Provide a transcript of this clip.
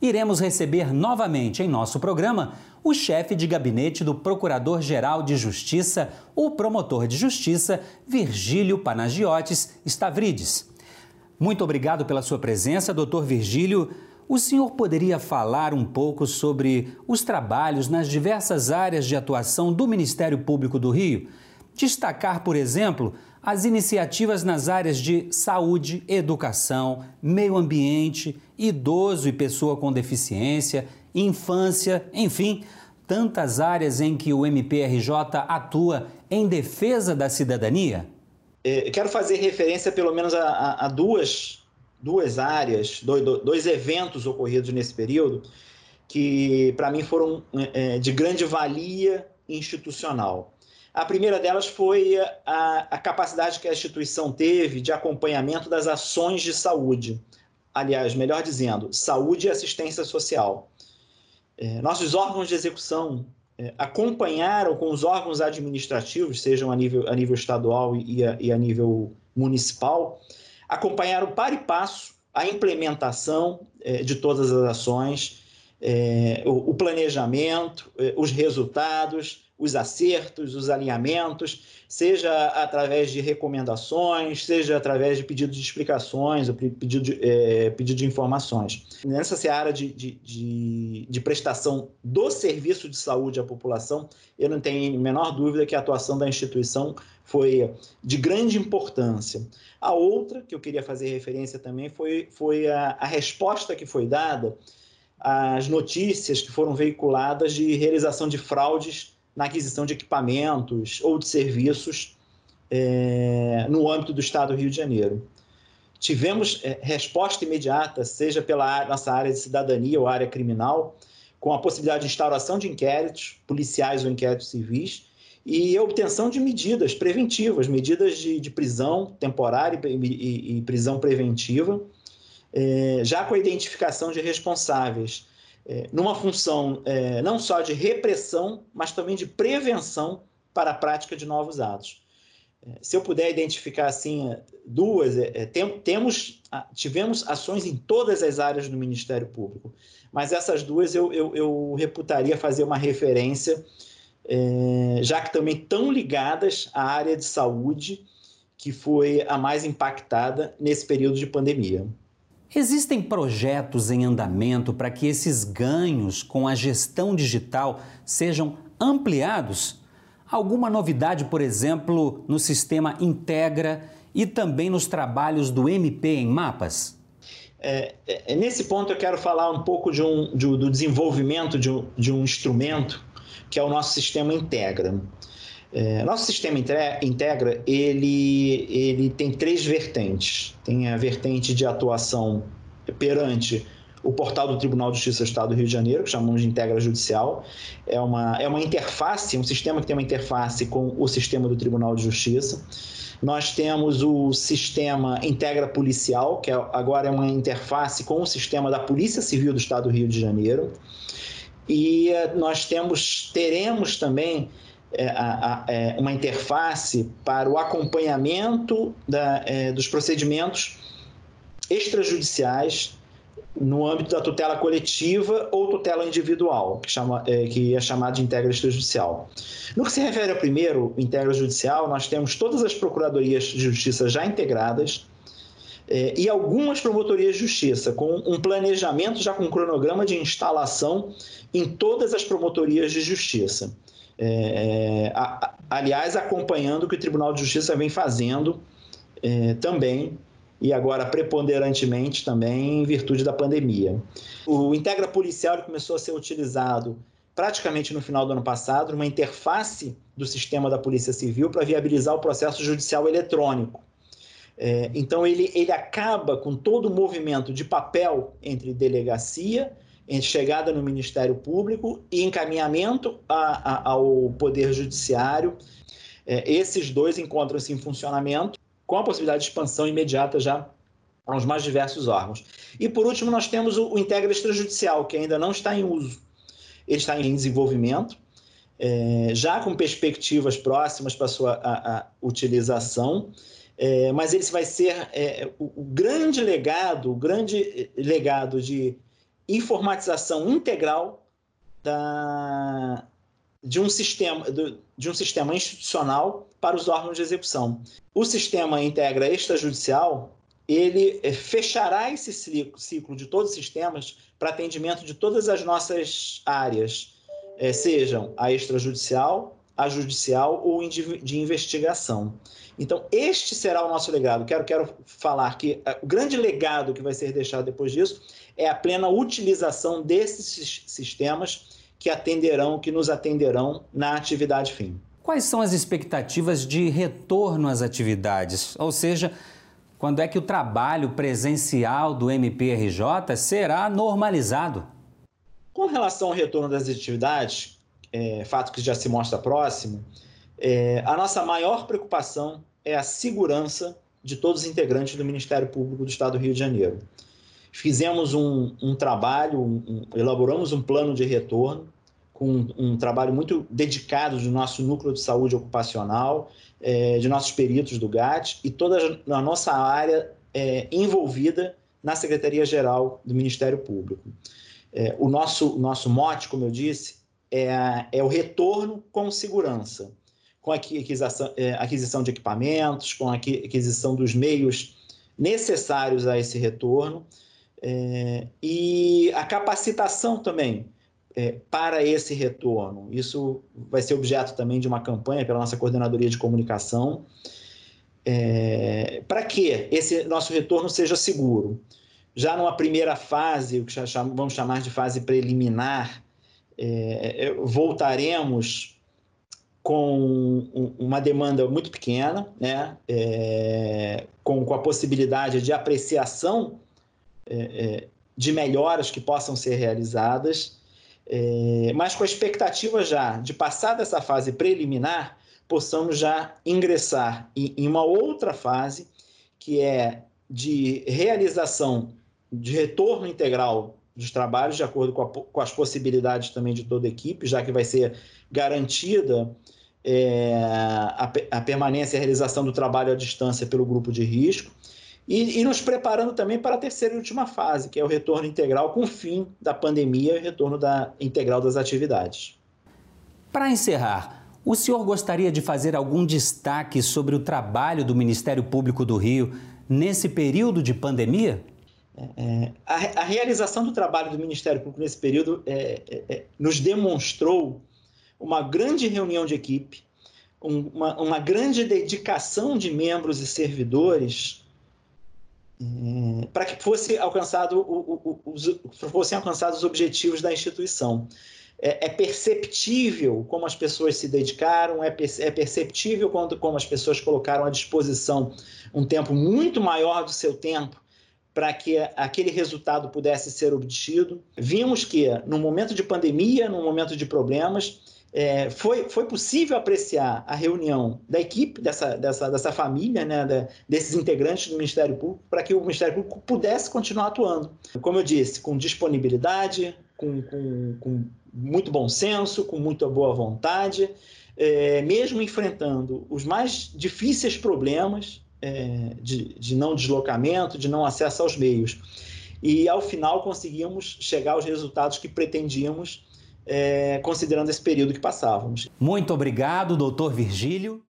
iremos receber novamente em nosso programa o chefe de gabinete do Procurador-Geral de Justiça, o promotor de justiça Virgílio Panagiotis Stavrides. Muito obrigado pela sua presença, doutor Virgílio. O senhor poderia falar um pouco sobre os trabalhos nas diversas áreas de atuação do Ministério Público do Rio? Destacar, por exemplo, as iniciativas nas áreas de saúde, educação, meio ambiente, idoso e pessoa com deficiência, infância, enfim, tantas áreas em que o MPRJ atua em defesa da cidadania? É, quero fazer referência pelo menos a, a, a duas, duas áreas, dois, dois, eventos ocorridos nesse período que, para mim, foram é, de grande valia institucional. A primeira delas foi a, a capacidade que a instituição teve de acompanhamento das ações de saúde. Aliás, melhor dizendo, saúde e assistência social. É, nossos órgãos de execução é, acompanharam com os órgãos administrativos, sejam a nível, a nível estadual e a, e a nível municipal, acompanharam para e passo a implementação é, de todas as ações, é, o, o, planejamento, é, os resultados, os acertos, os alinhamentos, seja através de recomendações, seja através de pedidos de explicações, ou pedido de, é, pedido de informações. Nessa seara de, de, de, de, prestação do serviço de saúde à população, eu não tenho a menor dúvida que a atuação da instituição foi de grande importância. A outra, que eu queria fazer referência também, foi, foi a, a resposta que foi dada às notícias que foram veiculadas de realização de fraudes na aquisição de equipamentos ou de serviços é, no âmbito do Estado do Rio de Janeiro. Tivemos é, resposta imediata, seja pela nossa área de cidadania ou área criminal, com a possibilidade de instauração de inquéritos policiais ou inquéritos civis e obtenção de medidas preventivas, medidas de, de prisão temporária e, e, e prisão preventiva, é, já com a identificação de responsáveis é, numa função é, não só de repressão, mas também de prevenção para a prática de novos atos. É, se eu puder identificar assim duas, é, é, tem, temos, tivemos ações em todas as áreas do Ministério Público, mas essas duas eu, eu, eu reputaria fazer uma referência, já que também estão ligadas à área de saúde, que foi a mais impactada nesse período de pandemia. Existem projetos em andamento para que esses ganhos com a gestão digital sejam ampliados? Alguma novidade, por exemplo, no sistema Integra e também nos trabalhos do MP em mapas? É, é, nesse ponto, eu quero falar um pouco de um, de, do desenvolvimento de um, de um instrumento que é o nosso sistema Integra. É, nosso sistema integra, ele, ele tem três vertentes. Tem a vertente de atuação perante o portal do Tribunal de Justiça do Estado do Rio de Janeiro, que chamamos de Integra Judicial. É uma, é uma interface, um sistema que tem uma interface com o sistema do Tribunal de Justiça. Nós temos o sistema Integra Policial, que é, agora é uma interface com o sistema da Polícia Civil do Estado do Rio de Janeiro. E eh, nós temos, teremos também uma interface para o acompanhamento da, é, dos procedimentos extrajudiciais no âmbito da tutela coletiva ou tutela individual, que, chama, é, que é chamado de integra extrajudicial. No que se refere ao primeiro, integra judicial, nós temos todas as procuradorias de justiça já integradas, é, e algumas promotorias de justiça, com um planejamento já com um cronograma de instalação em todas as promotorias de justiça. É, a, aliás, acompanhando o que o Tribunal de Justiça vem fazendo é, também, e agora preponderantemente também em virtude da pandemia. O Integra Policial começou a ser utilizado praticamente no final do ano passado, uma interface do sistema da Polícia Civil para viabilizar o processo judicial eletrônico. É, então, ele, ele acaba com todo o movimento de papel entre delegacia entre chegada no Ministério Público e encaminhamento a, a, ao Poder Judiciário. É, esses dois encontram-se em funcionamento, com a possibilidade de expansão imediata já aos mais diversos órgãos. E por último, nós temos o, o Integra Extrajudicial, que ainda não está em uso. Ele está em desenvolvimento, é, já com perspectivas próximas para sua a, a utilização, é, mas ele vai ser é, o, o, grande legado, o grande legado de informatização integral da, de um sistema de um sistema institucional para os órgãos de execução. O sistema integra extrajudicial, ele eh, fechará esse ciclo de todos os sistemas para atendimento de todas as nossas áreas, eh, sejam a extrajudicial, a judicial ou de investigação. Então, este será o nosso legado. Quero, quero falar que eh, o grande legado que vai ser deixado depois disso é a plena utilização desses sistemas que atenderão, que nos atenderão na atividade fim. Quais são as expectativas de retorno às atividades? Ou seja, quando é que o trabalho presencial do MPRJ será normalizado? Com relação ao retorno das atividades, é, fato que já se mostra próximo, é, a nossa maior preocupação é a segurança de todos os integrantes do Ministério Público do Estado do Rio de Janeiro. Fizemos um, um trabalho, um, um, elaboramos um plano de retorno, com um trabalho muito dedicado do nosso núcleo de saúde ocupacional, é, de nossos peritos do GAT e toda a nossa área é, envolvida na Secretaria-Geral do Ministério Público. É, o nosso, nosso mote, como eu disse, é, é o retorno com segurança com a aquisição, é, aquisição de equipamentos, com a aquisição dos meios necessários a esse retorno é, e a capacitação também é, para esse retorno. Isso vai ser objeto também de uma campanha pela nossa coordenadoria de comunicação. É, para que esse nosso retorno seja seguro? Já numa primeira fase, o que vamos chamar de fase preliminar, é, é, voltaremos com uma demanda muito pequena, né? É, com, com, a possibilidade de apreciação é, é, de melhoras que possam ser realizadas, é, mas com a expectativa já de passar dessa fase preliminar, possamos já ingressar em, em uma outra fase, que é de realização de retorno integral dos trabalhos, de acordo com, a, com, as possibilidades também de toda a equipe, já que vai ser garantida é, a, a, permanência e a realização do trabalho à distância pelo grupo de risco, e, e, nos preparando também para a terceira e última fase, que é o retorno integral com o fim da pandemia e retorno da, integral das atividades. Para encerrar, o senhor gostaria de fazer algum destaque sobre o trabalho do Ministério Público do Rio nesse período de pandemia? É, a, a, realização do trabalho do Ministério Público nesse período é, é, é nos demonstrou uma grande reunião de equipe, uma, uma grande dedicação de membros e servidores é, para que fosse alcançado o, o, os, fossem alcançados os objetivos da instituição. É, é, perceptível como as pessoas se dedicaram, é, é perceptível quando, como as pessoas colocaram à disposição um tempo muito maior do seu tempo para que aquele resultado pudesse ser obtido. Vimos que, no momento de pandemia, no momento de problemas, é, foi, foi possível apreciar a reunião da equipe, dessa, dessa, dessa família, né, da, desses integrantes do Ministério Público, para que o Ministério Público pudesse continuar atuando. Como eu disse, com disponibilidade, com, com, com muito bom senso, com muita boa vontade, é, mesmo enfrentando os mais difíceis problemas é, de, de não deslocamento, de não acesso aos meios. E, ao final, conseguimos chegar aos resultados que pretendíamos é, considerando esse período que passávamos. Muito obrigado, doutor Virgílio.